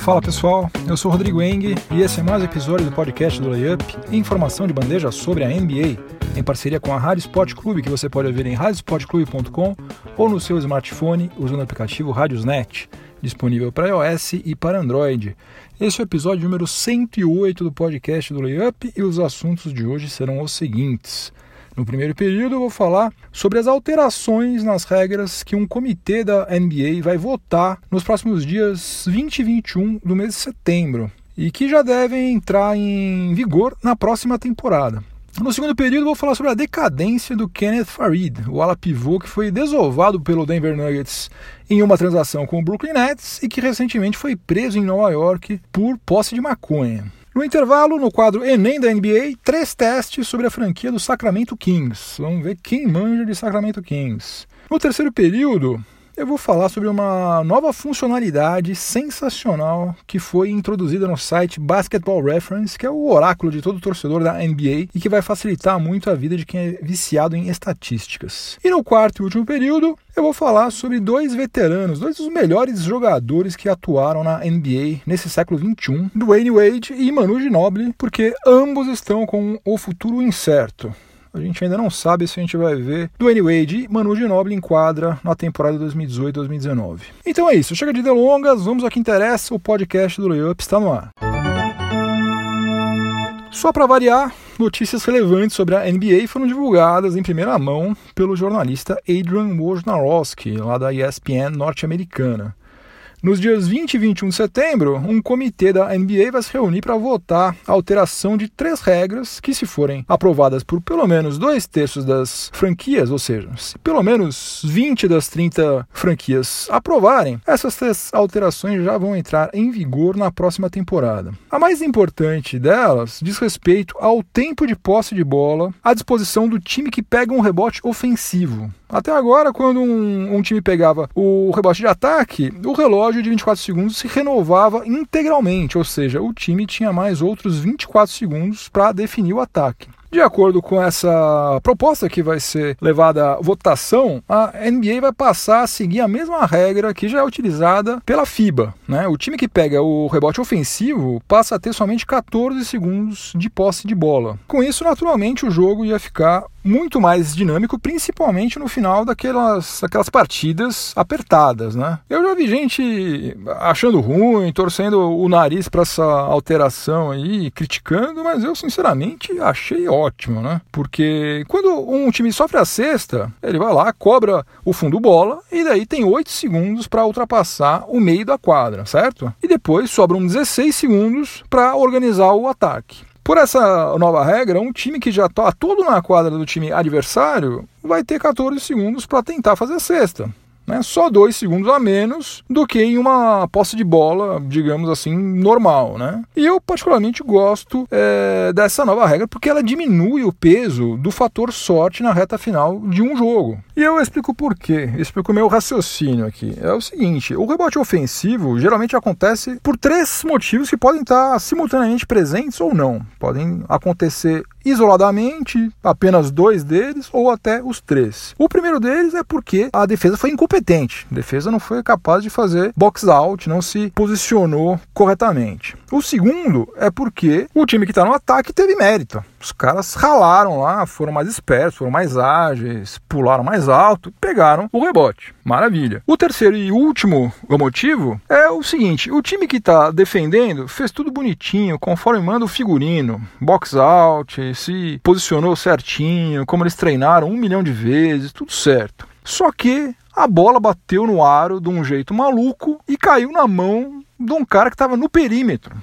Fala pessoal, eu sou Rodrigo Eng e esse é mais um episódio do podcast do Layup, informação de bandeja sobre a NBA, em parceria com a Rádio Sport Clube, que você pode ouvir em radiosportclube.com ou no seu smartphone usando o aplicativo Radiosnet, disponível para iOS e para Android. Esse é o episódio número 108 do podcast do Layup e os assuntos de hoje serão os seguintes. No primeiro período, eu vou falar sobre as alterações nas regras que um comitê da NBA vai votar nos próximos dias 20 e 21 do mês de setembro e que já devem entrar em vigor na próxima temporada. No segundo período, vou falar sobre a decadência do Kenneth Farid, o ala pivô que foi desovado pelo Denver Nuggets em uma transação com o Brooklyn Nets e que recentemente foi preso em Nova York por posse de maconha. No intervalo, no quadro Enem da NBA, três testes sobre a franquia do Sacramento Kings. Vamos ver quem manja de Sacramento Kings. No terceiro período, eu vou falar sobre uma nova funcionalidade sensacional que foi introduzida no site Basketball Reference, que é o oráculo de todo torcedor da NBA e que vai facilitar muito a vida de quem é viciado em estatísticas. E no quarto e último período, eu vou falar sobre dois veteranos, dois dos melhores jogadores que atuaram na NBA nesse século XXI, Dwayne Wade e Manu Ginobili, porque ambos estão com o futuro incerto. A gente ainda não sabe se a gente vai ver Dwayne Wade e Manu Ginobili em quadra na temporada 2018-2019. Então é isso, chega de delongas, vamos ao que interessa, o podcast do Layup está no ar. Só para variar, notícias relevantes sobre a NBA foram divulgadas em primeira mão pelo jornalista Adrian Wojnarowski, lá da ESPN norte-americana. Nos dias 20 e 21 de setembro, um comitê da NBA vai se reunir para votar a alteração de três regras que, se forem aprovadas por pelo menos dois terços das franquias, ou seja, se pelo menos 20 das 30 franquias aprovarem, essas três alterações já vão entrar em vigor na próxima temporada. A mais importante delas diz respeito ao tempo de posse de bola à disposição do time que pega um rebote ofensivo. Até agora, quando um, um time pegava o rebote de ataque, o relógio relógio de 24 segundos se renovava integralmente, ou seja, o time tinha mais outros 24 segundos para definir o ataque. De acordo com essa proposta que vai ser levada à votação, a NBA vai passar a seguir a mesma regra que já é utilizada pela FIBA. Né? O time que pega o rebote ofensivo passa a ter somente 14 segundos de posse de bola. Com isso, naturalmente, o jogo ia ficar muito mais dinâmico, principalmente no final daquelas, daquelas partidas apertadas, né? Eu já vi gente achando ruim, torcendo o nariz para essa alteração aí, criticando, mas eu sinceramente achei ótimo ótimo, né? Porque quando um time sofre a cesta, ele vai lá, cobra o fundo bola e daí tem 8 segundos para ultrapassar o meio da quadra, certo? E depois sobram 16 segundos para organizar o ataque. Por essa nova regra, um time que já está todo na quadra do time adversário vai ter 14 segundos para tentar fazer a cesta né, só dois segundos a menos do que em uma posse de bola, digamos assim, normal. Né? E eu particularmente gosto é, dessa nova regra porque ela diminui o peso do fator sorte na reta final de um jogo. E eu explico por quê, explico o meu raciocínio aqui. É o seguinte, o rebote ofensivo geralmente acontece por três motivos que podem estar simultaneamente presentes ou não. Podem acontecer isoladamente, apenas dois deles ou até os três. O primeiro deles é porque a defesa foi incompetente. A defesa não foi capaz de fazer box out, não se posicionou corretamente. O segundo é porque o time que está no ataque teve mérito. Os caras ralaram lá, foram mais espertos, foram mais ágeis, pularam mais alto, pegaram o rebote. Maravilha. O terceiro e último motivo é o seguinte: o time que está defendendo fez tudo bonitinho, conforme manda o figurino. Box out, se posicionou certinho, como eles treinaram um milhão de vezes, tudo certo. Só que a bola bateu no aro de um jeito maluco e caiu na mão de um cara que estava no perímetro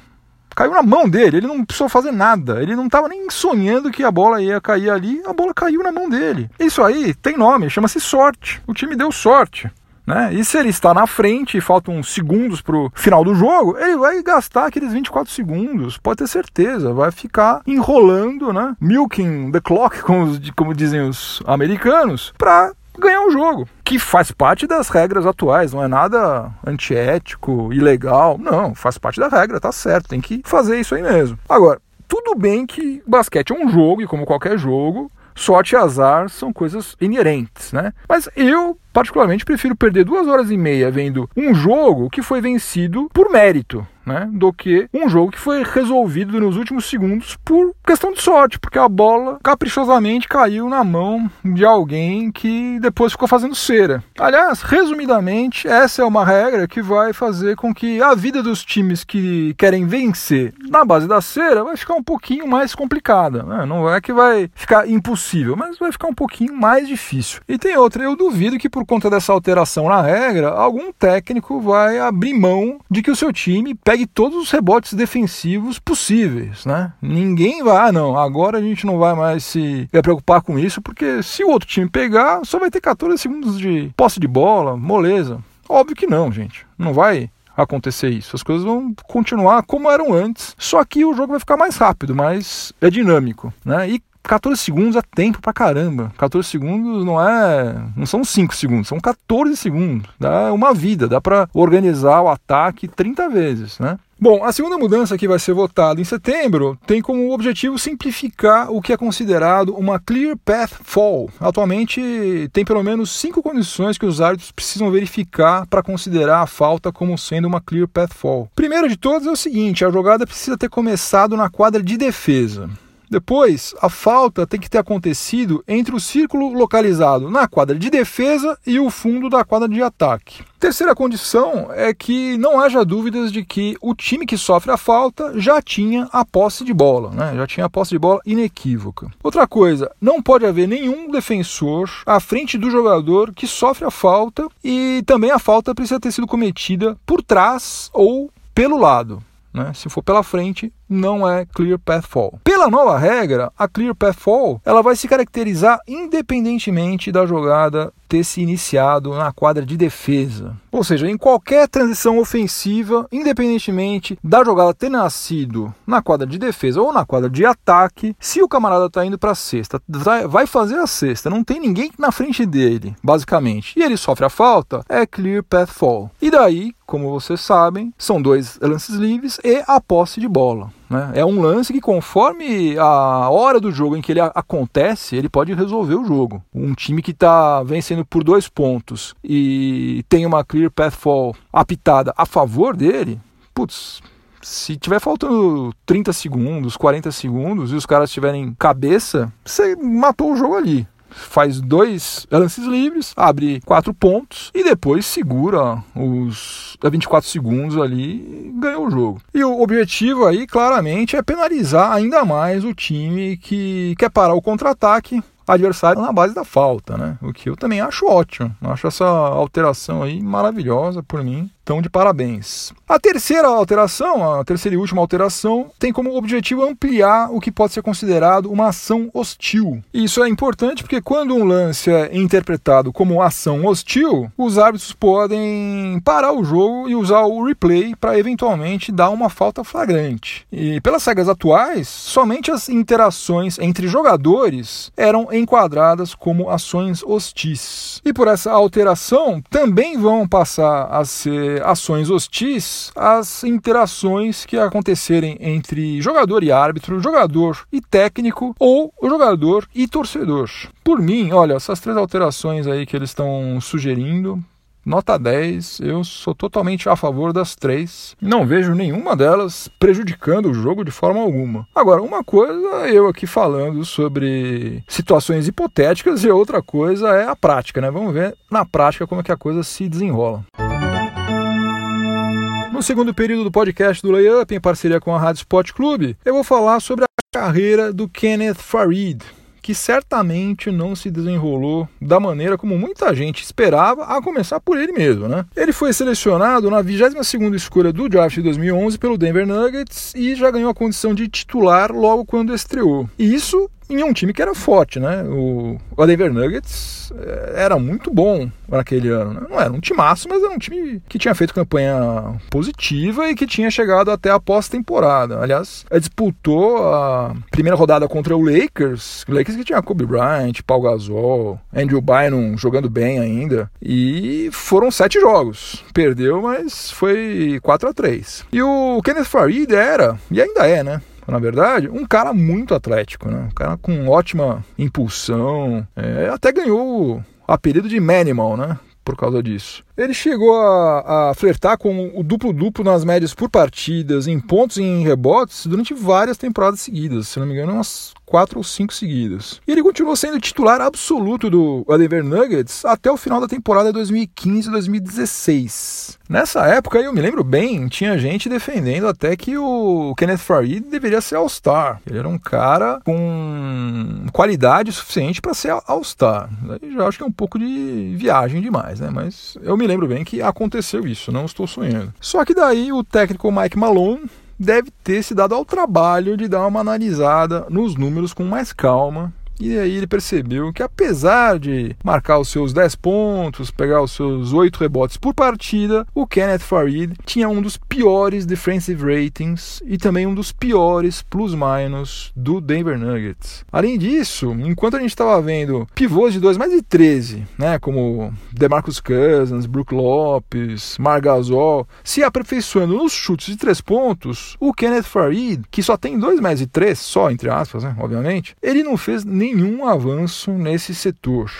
caiu na mão dele, ele não precisou fazer nada, ele não estava nem sonhando que a bola ia cair ali, a bola caiu na mão dele. Isso aí tem nome, chama-se sorte. O time deu sorte. Né? E se ele está na frente e faltam segundos para o final do jogo, ele vai gastar aqueles 24 segundos, pode ter certeza, vai ficar enrolando, né? milking the clock, como, como dizem os americanos, para ganhar um jogo, que faz parte das regras atuais, não é nada antiético, ilegal, não, faz parte da regra, tá certo, tem que fazer isso aí mesmo. Agora, tudo bem que basquete é um jogo e como qualquer jogo, sorte e azar são coisas inerentes, né? Mas eu particularmente prefiro perder duas horas e meia vendo um jogo que foi vencido por mérito, né, do que um jogo que foi resolvido nos últimos segundos por questão de sorte, porque a bola caprichosamente caiu na mão de alguém que depois ficou fazendo cera. Aliás, resumidamente, essa é uma regra que vai fazer com que a vida dos times que querem vencer na base da cera vai ficar um pouquinho mais complicada. Né? Não é que vai ficar impossível, mas vai ficar um pouquinho mais difícil. E tem outra, eu duvido que por conta dessa alteração na regra, algum técnico vai abrir mão de que o seu time pegue todos os rebotes defensivos possíveis, né? Ninguém vai, ah, não, agora a gente não vai mais se preocupar com isso, porque se o outro time pegar, só vai ter 14 segundos de posse de bola, moleza. Óbvio que não, gente. Não vai acontecer isso. As coisas vão continuar como eram antes, só que o jogo vai ficar mais rápido, mais é dinâmico, né? E 14 segundos é tempo pra caramba. 14 segundos não é. não são 5 segundos, são 14 segundos. Dá uma vida, dá para organizar o ataque 30 vezes, né? Bom, a segunda mudança que vai ser votada em setembro tem como objetivo simplificar o que é considerado uma Clear Path Fall. Atualmente, tem pelo menos cinco condições que os árbitros precisam verificar para considerar a falta como sendo uma Clear Path Fall. Primeiro de todos é o seguinte: a jogada precisa ter começado na quadra de defesa. Depois, a falta tem que ter acontecido entre o círculo localizado na quadra de defesa e o fundo da quadra de ataque. Terceira condição é que não haja dúvidas de que o time que sofre a falta já tinha a posse de bola, né? já tinha a posse de bola inequívoca. Outra coisa, não pode haver nenhum defensor à frente do jogador que sofre a falta e também a falta precisa ter sido cometida por trás ou pelo lado. Né? Se for pela frente, não é Clear Path Fall. Pela nova regra, a Clear Path Fall ela vai se caracterizar independentemente da jogada ter se iniciado na quadra de defesa. Ou seja, em qualquer transição ofensiva, independentemente da jogada ter nascido na quadra de defesa ou na quadra de ataque, se o camarada está indo para a cesta, vai fazer a cesta, não tem ninguém na frente dele, basicamente, e ele sofre a falta, é Clear Path Fall. E daí, como vocês sabem, são dois lances livres e a posse de bola. Né? É um lance que, conforme a hora do jogo em que ele acontece, ele pode resolver o jogo. Um time que está vencendo por dois pontos e tem uma clear path fall apitada a favor dele, putz, se tiver faltando 30 segundos, 40 segundos e os caras tiverem cabeça, você matou o jogo ali faz dois lances livres, abre quatro pontos e depois segura os 24 segundos ali e ganha o jogo. E o objetivo aí, claramente, é penalizar ainda mais o time que quer parar o contra-ataque adversário na base da falta, né? O que eu também acho ótimo. Acho essa alteração aí maravilhosa por mim. Então, de parabéns. A terceira alteração, a terceira e última alteração, tem como objetivo ampliar o que pode ser considerado uma ação hostil. E isso é importante porque quando um lance é interpretado como ação hostil, os árbitros podem parar o jogo e usar o replay para eventualmente dar uma falta flagrante. E pelas regras atuais, somente as interações entre jogadores eram enquadradas como ações hostis. E por essa alteração, também vão passar a ser ações hostis as interações que acontecerem entre jogador e árbitro, jogador e técnico ou jogador e torcedor. Por mim, olha, essas três alterações aí que eles estão sugerindo, nota 10, eu sou totalmente a favor das três. Não vejo nenhuma delas prejudicando o jogo de forma alguma. Agora, uma coisa eu aqui falando sobre situações hipotéticas e outra coisa é a prática, né? Vamos ver na prática como é que a coisa se desenrola. No segundo período do podcast do Layup, em parceria com a Rádio Sport Clube, eu vou falar sobre a carreira do Kenneth Farid, que certamente não se desenrolou da maneira como muita gente esperava, a começar por ele mesmo, né? Ele foi selecionado na 22ª escolha do draft de 2011 pelo Denver Nuggets e já ganhou a condição de titular logo quando estreou. E isso em um time que era forte, né? O, Denver Nuggets eh, era muito bom naquele ano. Né? Não era um timaço, mas era um time que tinha feito campanha positiva e que tinha chegado até a pós-temporada. Aliás, disputou a primeira rodada contra o Lakers, o Lakers que tinha Kobe Bryant, Paul Gasol, Andrew Bynum jogando bem ainda, e foram sete jogos. Perdeu, mas foi 4 a 3 E o Kenneth Farid era, e ainda é, né? na verdade, um cara muito atlético, né? Um cara com ótima impulsão, é, até ganhou o apelido de Manimal, né? Por causa disso. Ele chegou a, a flertar com o duplo-duplo nas médias por partidas, em pontos e em rebotes, durante várias temporadas seguidas. Se não me engano, umas quatro ou cinco seguidas. E ele continuou sendo titular absoluto do Denver Nuggets até o final da temporada 2015-2016. Nessa época, eu me lembro bem, tinha gente defendendo até que o Kenneth Farid deveria ser All-Star. Ele era um cara com qualidade suficiente para ser All-Star. Já acho que é um pouco de viagem demais, né? Mas eu me lembro bem que aconteceu isso, não estou sonhando. Só que daí o técnico Mike Malone deve ter se dado ao trabalho de dar uma analisada nos números com mais calma e aí ele percebeu que apesar de marcar os seus 10 pontos, pegar os seus 8 rebotes por partida, o Kenneth Farid tinha um dos piores defensive ratings e também um dos piores plus-minus do Denver Nuggets. Além disso, enquanto a gente estava vendo pivôs de 2 mais de 13, né, como DeMarcus Cousins, Brook Lopes, Margasol, se aperfeiçoando nos chutes de 3 pontos, o Kenneth Farid, que só tem 2 mais de 3, só entre aspas, né, obviamente, ele não fez nem nenhum avanço nesse setor.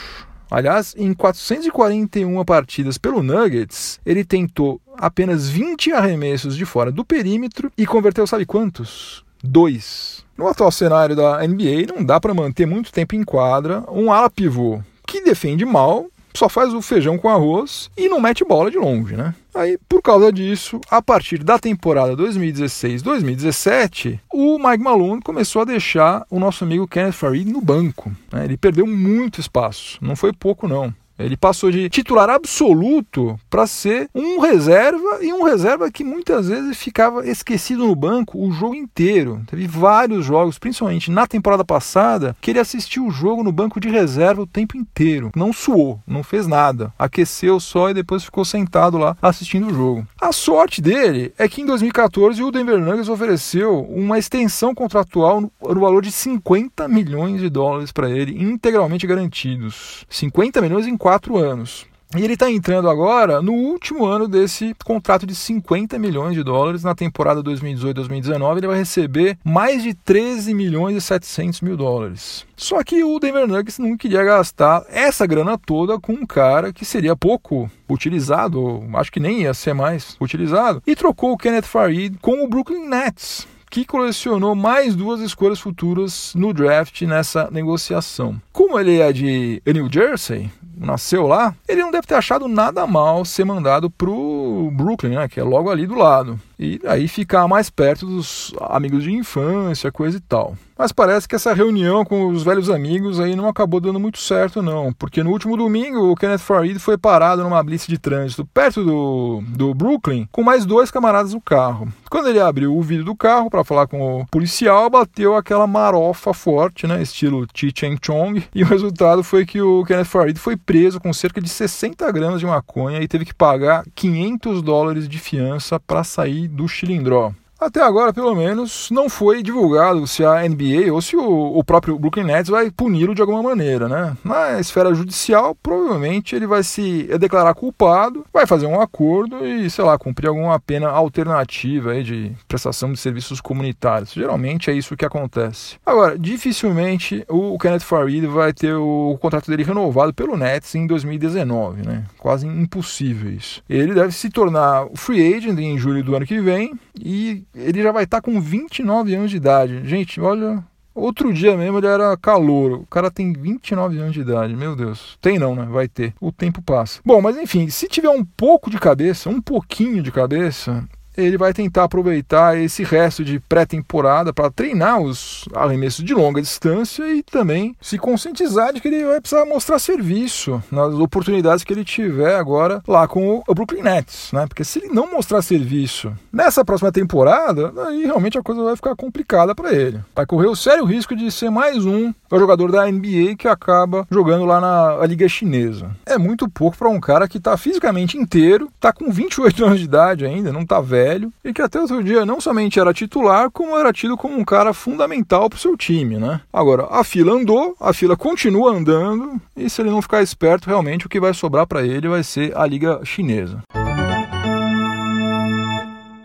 Aliás, em 441 partidas pelo Nuggets, ele tentou apenas 20 arremessos de fora do perímetro e converteu, sabe quantos? Dois. No atual cenário da NBA, não dá para manter muito tempo em quadra um ala pivô que defende mal, só faz o feijão com arroz e não mete bola de longe, né? Aí, por causa disso, a partir da temporada 2016-2017, o Mike Malone começou a deixar o nosso amigo Kenneth Farid no banco. Né? Ele perdeu muito espaço, não foi pouco não. Ele passou de titular absoluto para ser um reserva e um reserva que muitas vezes ficava esquecido no banco o jogo inteiro. Teve vários jogos, principalmente na temporada passada, que ele assistiu o jogo no banco de reserva o tempo inteiro. Não suou, não fez nada. Aqueceu só e depois ficou sentado lá assistindo o jogo. A sorte dele é que em 2014 o Denver Nuggets ofereceu uma extensão contratual no, valor de 50 milhões de dólares para ele, integralmente garantidos. 50 milhões em quatro anos. E ele está entrando agora no último ano desse contrato de 50 milhões de dólares. Na temporada 2018-2019, ele vai receber mais de 13 milhões e 700 mil dólares. Só que o Denver Nuggets não queria gastar essa grana toda com um cara que seria pouco utilizado, acho que nem ia ser mais utilizado, e trocou o Kenneth Farid com o Brooklyn Nets que colecionou mais duas escolhas futuras no draft nessa negociação. Como ele é de New Jersey, nasceu lá, ele não deve ter achado nada mal ser mandado pro Brooklyn, né, que é logo ali do lado. E aí ficar mais perto dos amigos de infância, coisa e tal. Mas parece que essa reunião com os velhos amigos aí não acabou dando muito certo, não. Porque no último domingo o Kenneth Farid foi parado numa blitz de trânsito perto do, do Brooklyn com mais dois camaradas no carro. Quando ele abriu o vidro do carro para falar com o policial, bateu aquela marofa forte, né? Estilo Chi Chong. E o resultado foi que o Kenneth Farid foi preso com cerca de 60 gramas de maconha e teve que pagar 500 dólares de fiança para sair do Chilindró. Até agora, pelo menos, não foi divulgado se a NBA ou se o, o próprio Brooklyn Nets vai puni-lo de alguma maneira, né? Na esfera judicial, provavelmente ele vai se declarar culpado, vai fazer um acordo e, sei lá, cumprir alguma pena alternativa aí de prestação de serviços comunitários. Geralmente é isso que acontece. Agora, dificilmente o Kenneth Farid vai ter o contrato dele renovado pelo Nets em 2019, né? Quase impossível isso. Ele deve se tornar free agent em julho do ano que vem e ele já vai estar tá com 29 anos de idade. Gente, olha, Outro dia mesmo ele era calor. O cara tem 29 anos de idade. Meu Deus. Tem não, né? Vai ter. O tempo passa. Bom, mas enfim, se tiver um pouco de cabeça, um pouquinho de cabeça, ele vai tentar aproveitar esse resto de pré-temporada para treinar os arremessos de longa distância e também se conscientizar de que ele vai precisar mostrar serviço nas oportunidades que ele tiver agora lá com o Brooklyn Nets, né? Porque se ele não mostrar serviço nessa próxima temporada, aí realmente a coisa vai ficar complicada para ele. Vai correr o sério risco de ser mais um jogador da NBA que acaba jogando lá na liga chinesa. É muito pouco para um cara que está fisicamente inteiro, está com 28 anos de idade ainda, não está velho velho e que até outro dia não somente era titular, como era tido como um cara fundamental para o seu time, né? Agora, a fila andou, a fila continua andando e se ele não ficar esperto, realmente o que vai sobrar para ele vai ser a liga chinesa.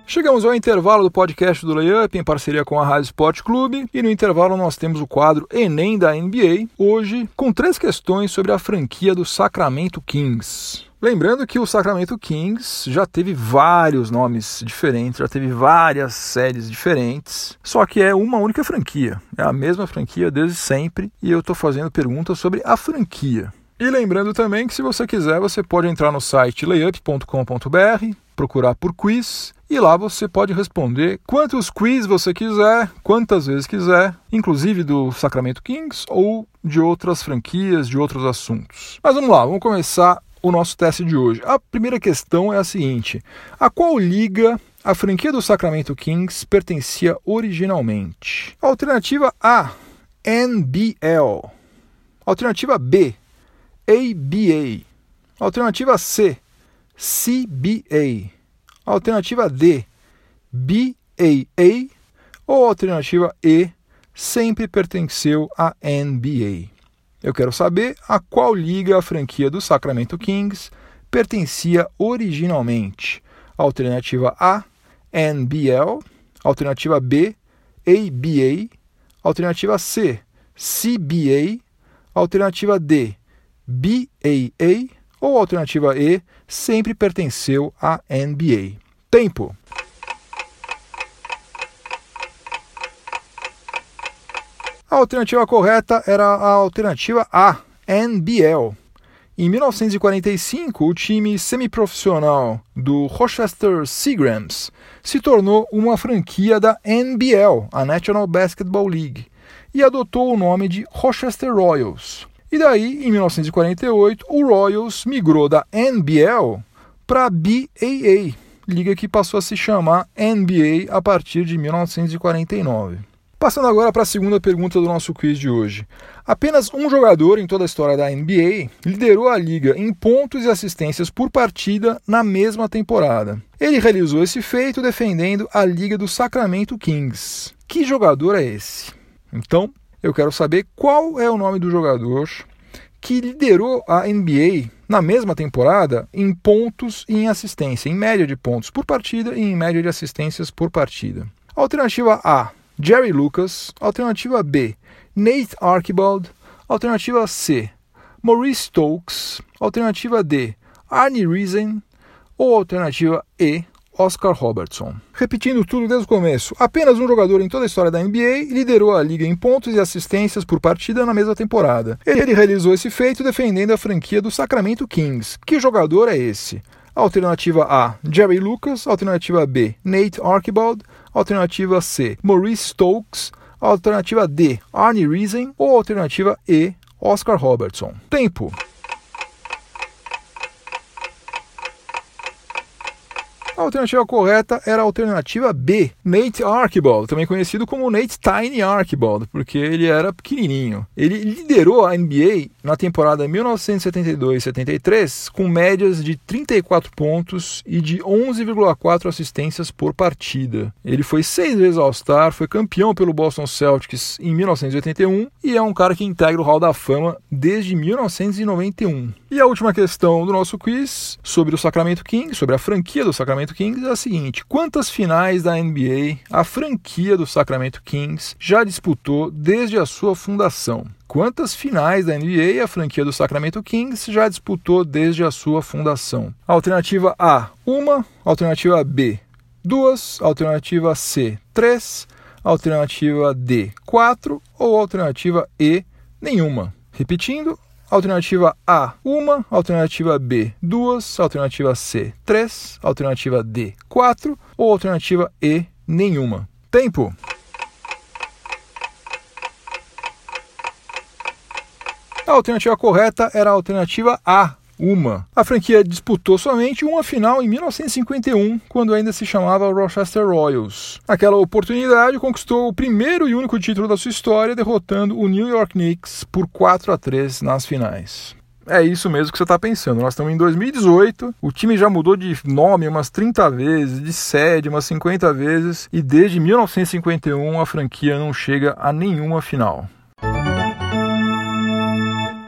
Chegamos ao intervalo do podcast do Layup em parceria com a Rádio Sport Clube e no intervalo nós temos o quadro Enem da NBA, hoje com três questões sobre a franquia do Sacramento Kings. Lembrando que o Sacramento Kings já teve vários nomes diferentes, já teve várias séries diferentes, só que é uma única franquia. É a mesma franquia desde sempre e eu estou fazendo perguntas sobre a franquia. E lembrando também que se você quiser, você pode entrar no site layup.com.br, procurar por quiz e lá você pode responder quantos quiz você quiser, quantas vezes quiser, inclusive do Sacramento Kings ou de outras franquias, de outros assuntos. Mas vamos lá, vamos começar o nosso teste de hoje. A primeira questão é a seguinte: a qual liga a franquia do Sacramento Kings pertencia originalmente? Alternativa A: NBL. Alternativa B: ABA. Alternativa C: CBA. Alternativa D: BAA. Ou alternativa E: sempre pertenceu à NBA. Eu quero saber a qual liga a franquia do Sacramento Kings pertencia originalmente. Alternativa A, NBL. Alternativa B, ABA. Alternativa C, CBA. Alternativa D, BAA. Ou alternativa E, sempre pertenceu à NBA. Tempo. A alternativa correta era a alternativa A, NBL. Em 1945, o time semiprofissional do Rochester Seagrams se tornou uma franquia da NBL, a National Basketball League, e adotou o nome de Rochester Royals. E daí, em 1948, o Royals migrou da NBL para a BAA, liga que passou a se chamar NBA a partir de 1949. Passando agora para a segunda pergunta do nosso quiz de hoje. Apenas um jogador em toda a história da NBA liderou a liga em pontos e assistências por partida na mesma temporada. Ele realizou esse feito defendendo a liga do Sacramento Kings. Que jogador é esse? Então, eu quero saber qual é o nome do jogador que liderou a NBA na mesma temporada em pontos e em assistência, em média de pontos por partida e em média de assistências por partida. Alternativa A: Jerry Lucas. Alternativa B, Nate Archibald. Alternativa C, Maurice Stokes. Alternativa D, Arnie Reason. Ou alternativa E, Oscar Robertson. Repetindo tudo desde o começo, apenas um jogador em toda a história da NBA liderou a liga em pontos e assistências por partida na mesma temporada. Ele realizou esse feito defendendo a franquia do Sacramento Kings. Que jogador é esse? Alternativa A, Jerry Lucas. Alternativa B, Nate Archibald. Alternativa C, Maurice Stokes. Alternativa D, Arnie Reason. Ou alternativa E, Oscar Robertson. Tempo. A alternativa correta era a alternativa B, Nate Archibald, também conhecido como Nate Tiny Archibald, porque ele era pequenininho. Ele liderou a NBA na temporada 1972-73 com médias de 34 pontos e de 11,4 assistências por partida. Ele foi seis vezes All-Star, foi campeão pelo Boston Celtics em 1981 e é um cara que integra o Hall da Fama desde 1991. E a última questão do nosso quiz sobre o Sacramento Kings, sobre a franquia do Sacramento Kings, é a seguinte: quantas finais da NBA a franquia do Sacramento Kings já disputou desde a sua fundação? Quantas finais da NBA a franquia do Sacramento Kings já disputou desde a sua fundação? Alternativa A, uma. Alternativa B, duas. Alternativa C, três. Alternativa D, quatro. Ou alternativa E, nenhuma. Repetindo, Alternativa A, uma. Alternativa B, duas. Alternativa C, três. Alternativa D, quatro. Ou alternativa E, nenhuma. Tempo. A alternativa correta era a alternativa A, uma. A franquia disputou somente uma final em 1951, quando ainda se chamava Rochester Royals. Naquela oportunidade, conquistou o primeiro e único título da sua história, derrotando o New York Knicks por 4 a 3 nas finais. É isso mesmo que você está pensando. Nós estamos em 2018, o time já mudou de nome umas 30 vezes, de sede umas 50 vezes, e desde 1951 a franquia não chega a nenhuma final.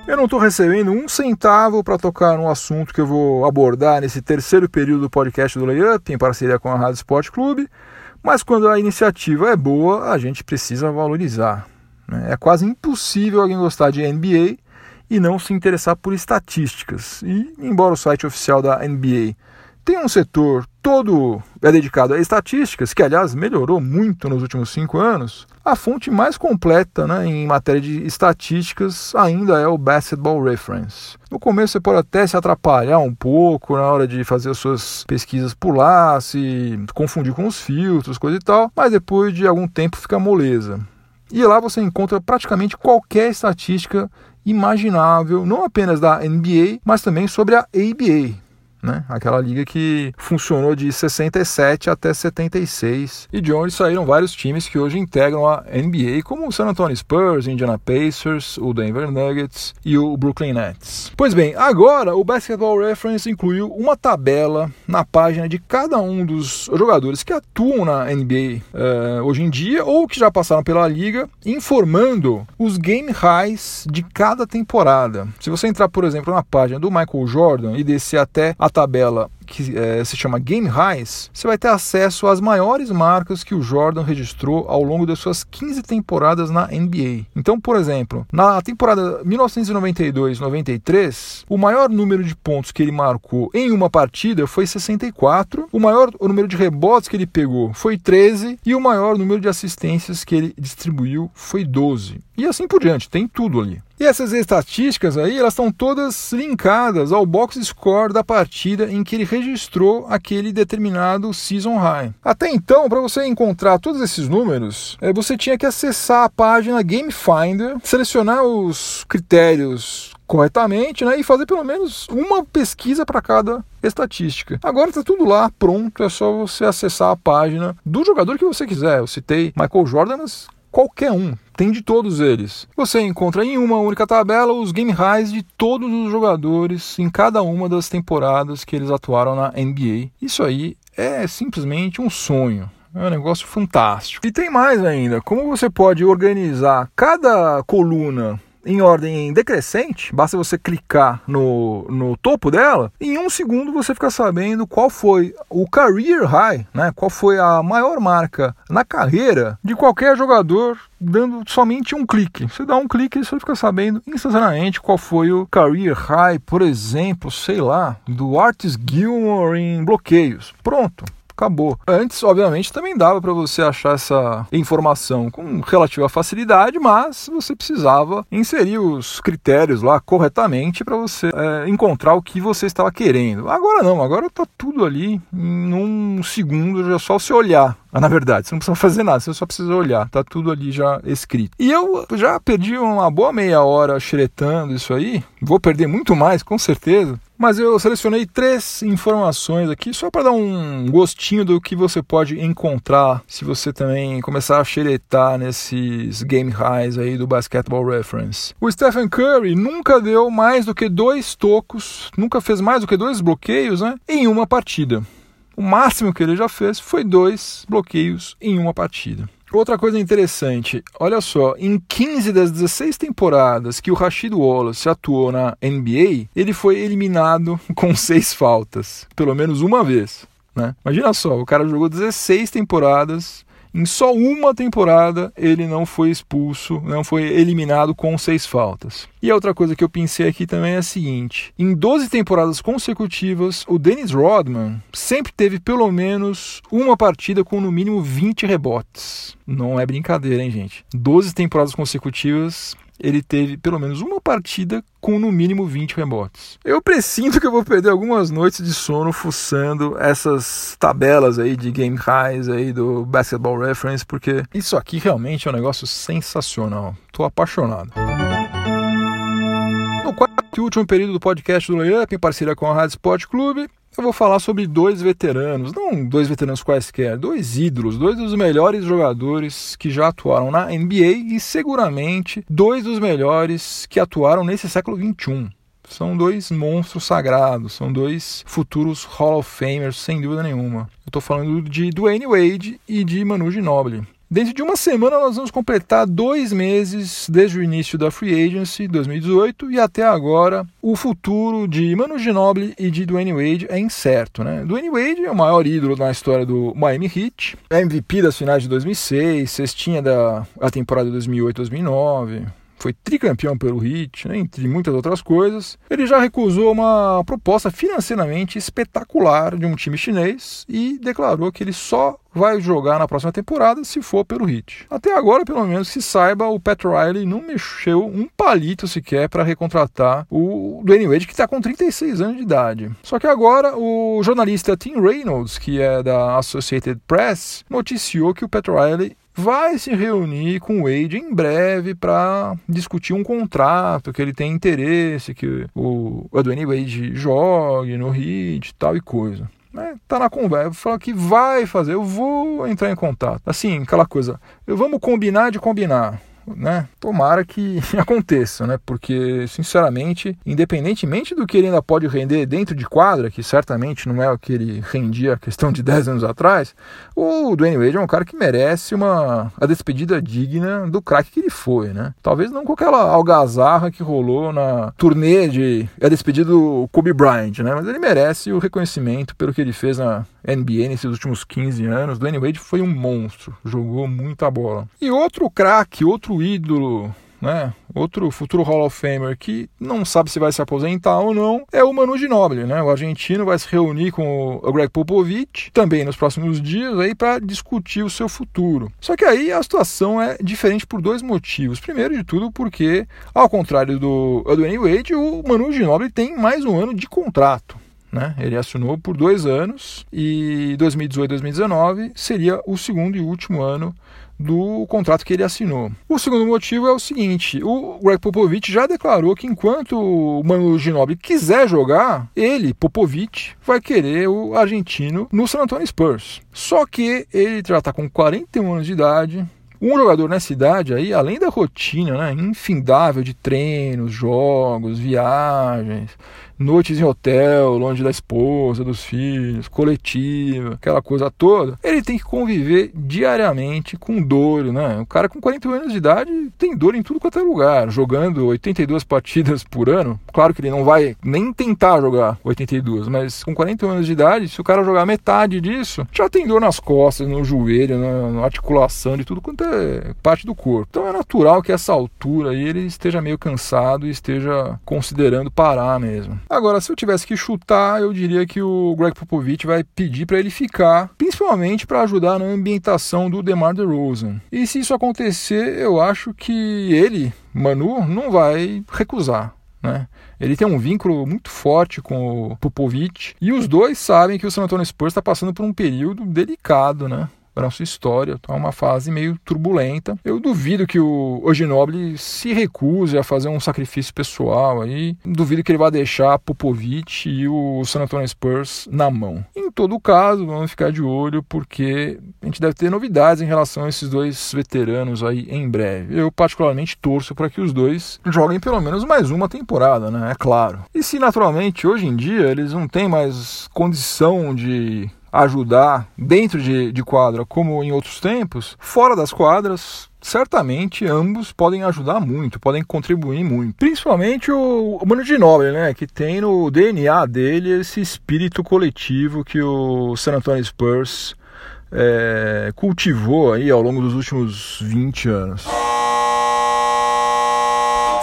Eu não estou recebendo um centavo para tocar no assunto que eu vou abordar nesse terceiro período do podcast do Layup, em parceria com a Rádio Sport Clube, mas quando a iniciativa é boa, a gente precisa valorizar. Né? É quase impossível alguém gostar de NBA e não se interessar por estatísticas. E, embora o site oficial da NBA tem um setor todo é dedicado a estatísticas, que aliás melhorou muito nos últimos cinco anos, a fonte mais completa né, em matéria de estatísticas ainda é o Basketball Reference. No começo você pode até se atrapalhar um pouco na hora de fazer as suas pesquisas por lá, se confundir com os filtros, coisa e tal, mas depois de algum tempo fica moleza. E lá você encontra praticamente qualquer estatística imaginável, não apenas da NBA, mas também sobre a ABA, né? Aquela liga que funcionou de 67 até 76 e de onde saíram vários times que hoje integram a NBA, como o San Antonio Spurs, Indiana Pacers, o Denver Nuggets e o Brooklyn Nets. Pois bem, agora o Basketball Reference incluiu uma tabela na página de cada um dos jogadores que atuam na NBA eh, hoje em dia ou que já passaram pela liga, informando os game highs de cada temporada. Se você entrar, por exemplo, na página do Michael Jordan e descer até a tabela que é, se chama Game Highs, você vai ter acesso às maiores marcas que o Jordan registrou ao longo das suas 15 temporadas na NBA. Então, por exemplo, na temporada 1992-93, o maior número de pontos que ele marcou em uma partida foi 64, o maior número de rebotes que ele pegou foi 13 e o maior número de assistências que ele distribuiu foi 12. E assim por diante, tem tudo ali. E essas estatísticas aí, elas estão todas linkadas ao box score da partida em que ele registrou aquele determinado season high. Até então, para você encontrar todos esses números, é, você tinha que acessar a página Game Finder, selecionar os critérios corretamente né, e fazer pelo menos uma pesquisa para cada estatística. Agora está tudo lá, pronto, é só você acessar a página do jogador que você quiser. Eu citei Michael Jordan, mas qualquer um, tem de todos eles. Você encontra em uma única tabela os game highs de todos os jogadores em cada uma das temporadas que eles atuaram na NBA. Isso aí é simplesmente um sonho. É um negócio fantástico. E tem mais ainda, como você pode organizar cada coluna em ordem decrescente, basta você clicar no, no topo dela, em um segundo você fica sabendo qual foi o career high, né? qual foi a maior marca na carreira de qualquer jogador dando somente um clique. Você dá um clique e você fica sabendo instantaneamente qual foi o career high, por exemplo, sei lá, do Artis Gilmore em bloqueios. Pronto acabou. Antes, obviamente, também dava para você achar essa informação com relativa facilidade, mas você precisava inserir os critérios lá corretamente para você é, encontrar o que você estava querendo. Agora não, agora está tudo ali em um segundo, já é só você olhar. Mas, na verdade, você não precisa fazer nada, você só precisa olhar, tá tudo ali já escrito. E eu já perdi uma boa meia hora xeretando isso aí, vou perder muito mais, com certeza, mas eu selecionei três informações aqui só para dar um gostinho do que você pode encontrar se você também começar a xeretar nesses game highs aí do Basketball Reference. O Stephen Curry nunca deu mais do que dois tocos, nunca fez mais do que dois bloqueios né, em uma partida. O máximo que ele já fez foi dois bloqueios em uma partida. Outra coisa interessante, olha só, em 15 das 16 temporadas que o Rashid Wallace atuou na NBA, ele foi eliminado com seis faltas, pelo menos uma vez. Né? Imagina só, o cara jogou 16 temporadas em só uma temporada ele não foi expulso, não foi eliminado com seis faltas. E a outra coisa que eu pensei aqui também é a seguinte: em 12 temporadas consecutivas, o Dennis Rodman sempre teve pelo menos uma partida com no mínimo 20 rebotes. Não é brincadeira, hein, gente? 12 temporadas consecutivas, ele teve pelo menos uma partida com no mínimo 20 rebotes. Eu presinto que eu vou perder algumas noites de sono fuçando essas tabelas aí de game highs aí do Basketball Reference, porque isso aqui realmente é um negócio sensacional. Tô apaixonado. No quarto e último período do podcast do Layup, em parceria com a Rádio Sport Clube, eu vou falar sobre dois veteranos, não dois veteranos quaisquer, dois ídolos, dois dos melhores jogadores que já atuaram na NBA e seguramente dois dos melhores que atuaram nesse século XXI. São dois monstros sagrados, são dois futuros Hall of Famers, sem dúvida nenhuma. Eu estou falando de Dwayne Wade e de Manu Ginobili. Dentro de uma semana nós vamos completar dois meses desde o início da Free Agency 2018 e até agora o futuro de Manu Ginobili e de Dwayne Wade é incerto. Né? Dwayne Wade é o maior ídolo na história do Miami Heat, é MVP das finais de 2006, cestinha da a temporada 2008-2009, foi tricampeão pelo Heat, né, entre muitas outras coisas. Ele já recusou uma proposta financeiramente espetacular de um time chinês e declarou que ele só vai jogar na próxima temporada se for pelo Heat. Até agora, pelo menos que saiba, o Pat Riley não mexeu um palito sequer para recontratar o Dwayne Wade, que está com 36 anos de idade. Só que agora o jornalista Tim Reynolds, que é da Associated Press, noticiou que o Pat Riley vai se reunir com o Wade em breve para discutir um contrato, que ele tem interesse, que o Dwayne Wade jogue no Heat e tal e coisa. Né? Tá na conversa, fala que vai fazer, eu vou entrar em contato. Assim, aquela coisa, vamos combinar de combinar né? Tomara que aconteça, né? Porque, sinceramente, independentemente do que ele ainda pode render dentro de quadra, que certamente não é o que ele rendia questão de 10 anos atrás, o Dwayne Wade é um cara que merece uma a despedida digna do craque que ele foi, né? Talvez não com aquela algazarra que rolou na turnê de a despedida do Kobe Bryant, né? Mas ele merece o reconhecimento pelo que ele fez na NBA nesses últimos 15 anos. Dwayne Wade foi um monstro, jogou muita bola. E outro craque, outro ídolo né? Outro futuro Hall of Famer que não sabe se vai se aposentar ou não é o Manu Ginóbili, né? O argentino vai se reunir com o Greg Popovich também nos próximos dias aí para discutir o seu futuro. Só que aí a situação é diferente por dois motivos. Primeiro de tudo porque, ao contrário do Dwayne Wade, o Manu Ginóbili tem mais um ano de contrato. Né? Ele assinou por dois anos e 2018-2019 seria o segundo e último ano do contrato que ele assinou. O segundo motivo é o seguinte: o Greg Popovich já declarou que enquanto o Manu Ginobili quiser jogar, ele, Popovich, vai querer o argentino no San Antonio Spurs. Só que ele já está com 41 anos de idade, um jogador nessa idade aí, além da rotina né, infindável de treinos, jogos, viagens, noites em hotel, longe da esposa, dos filhos, coletiva, aquela coisa toda, ele tem que conviver diariamente com dor, né? O cara com 40 anos de idade tem dor em tudo quanto é lugar, jogando 82 partidas por ano. Claro que ele não vai nem tentar jogar 82, mas com 40 anos de idade, se o cara jogar metade disso, já tem dor nas costas, no joelho, na, na articulação, de tudo quanto é parte do corpo. Então é natural que essa altura aí ele esteja meio cansado e esteja considerando parar mesmo. Agora, se eu tivesse que chutar, eu diria que o Greg Popovich vai pedir para ele ficar, principalmente para ajudar na ambientação do DeMar DeRozan. E se isso acontecer, eu acho que ele, Manu, não vai recusar. Né? Ele tem um vínculo muito forte com o Popovich e os dois sabem que o San Antonio Spurs está passando por um período delicado, né? Para a sua história. Está uma fase meio turbulenta. Eu duvido que o Ginobili se recuse a fazer um sacrifício pessoal aí. Duvido que ele vá deixar Popovich e o San Antonio Spurs na mão. Em todo caso, vamos ficar de olho porque a gente deve ter novidades em relação a esses dois veteranos aí em breve. Eu particularmente torço para que os dois joguem pelo menos mais uma temporada, né? É claro. E se naturalmente hoje em dia eles não têm mais condição de ajudar dentro de, de quadra, como em outros tempos, fora das quadras, certamente ambos podem ajudar muito, podem contribuir muito. Principalmente o, o Mano Ginóbili, né, que tem no DNA dele esse espírito coletivo que o San Antonio Spurs é, cultivou aí ao longo dos últimos 20 anos.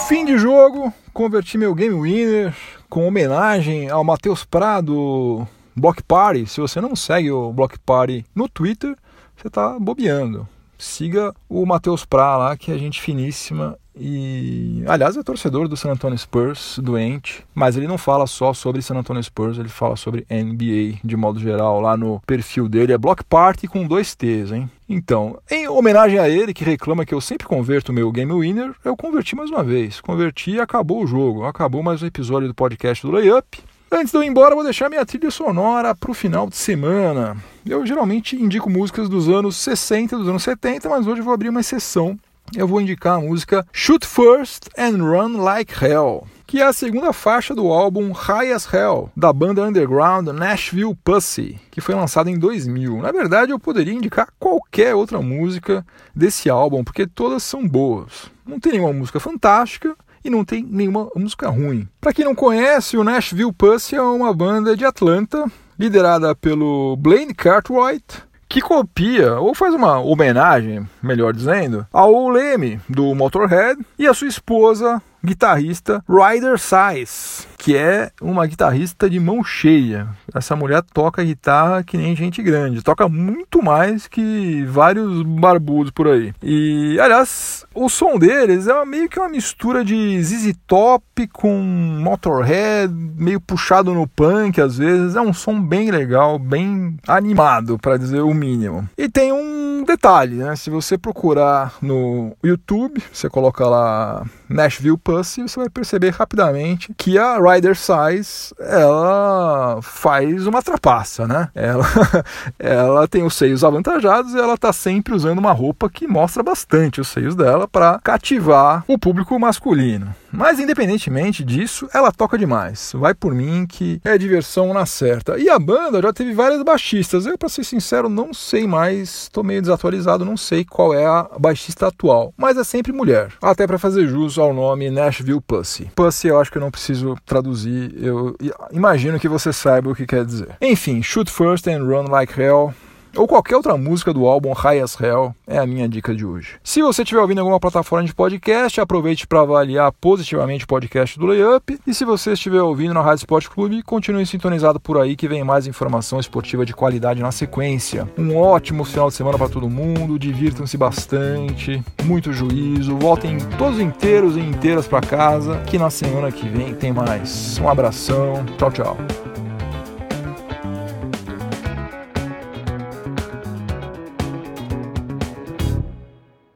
Fim de jogo, converti meu game winner com homenagem ao Matheus Prado Block Party, se você não segue o Block Party no Twitter, você está bobeando. Siga o Matheus Pra lá, que é gente finíssima e, aliás, é torcedor do San Antonio Spurs, doente, mas ele não fala só sobre San Antonio Spurs, ele fala sobre NBA de modo geral. Lá no perfil dele é Block Party com dois T's, hein? Então, em homenagem a ele, que reclama que eu sempre converto o meu Game Winner, eu converti mais uma vez. Converti e acabou o jogo. Acabou mais um episódio do podcast do Layup. Antes de eu ir embora, vou deixar minha trilha sonora para o final de semana. Eu geralmente indico músicas dos anos 60, dos anos 70, mas hoje eu vou abrir uma exceção. Eu vou indicar a música Shoot First and Run Like Hell, que é a segunda faixa do álbum High as Hell, da banda underground Nashville Pussy, que foi lançado em 2000. Na verdade, eu poderia indicar qualquer outra música desse álbum, porque todas são boas. Não tem nenhuma música fantástica, e não tem nenhuma música ruim. Para quem não conhece, o Nashville Pussy é uma banda de Atlanta, liderada pelo Blaine Cartwright, que copia, ou faz uma homenagem, melhor dizendo, ao Leme do Motorhead e a sua esposa, guitarrista Ryder Size, que é uma guitarrista de mão cheia. Essa mulher toca guitarra que nem gente grande, toca muito mais que vários barbudos por aí. E, aliás, o som deles é meio que uma mistura de ZZ Top com Motorhead, meio puxado no punk às vezes. É um som bem legal, bem animado, para dizer o mínimo. E tem um detalhe, né? Se você procurar no YouTube, você coloca lá Nashville Pussy, você vai perceber rapidamente que a Rider Size ela faz uma trapaça, né? Ela, ela tem os seios avantajados e ela tá sempre usando uma roupa que mostra bastante os seios dela para cativar o público masculino. Mas independentemente disso, ela toca demais. Vai por mim que é diversão na certa. E a banda já teve várias baixistas. Eu, para ser sincero, não sei mais, tô meio desatualizado, não sei qual é a baixista atual, mas é sempre mulher. Até para fazer jus ao nome Nashville Pussy. Pussy eu acho que eu não preciso traduzir, eu imagino que você saiba o que quer dizer. Enfim, Shoot First and Run Like Hell ou qualquer outra música do álbum High as Hell é a minha dica de hoje. Se você estiver ouvindo alguma plataforma de podcast, aproveite para avaliar positivamente o podcast do Layup. E se você estiver ouvindo na Rádio Sport Clube, continue sintonizado por aí que vem mais informação esportiva de qualidade na sequência. Um ótimo final de semana para todo mundo, divirtam-se bastante, muito juízo, voltem todos inteiros e inteiras para casa, que na semana que vem tem mais. Um abração, tchau, tchau.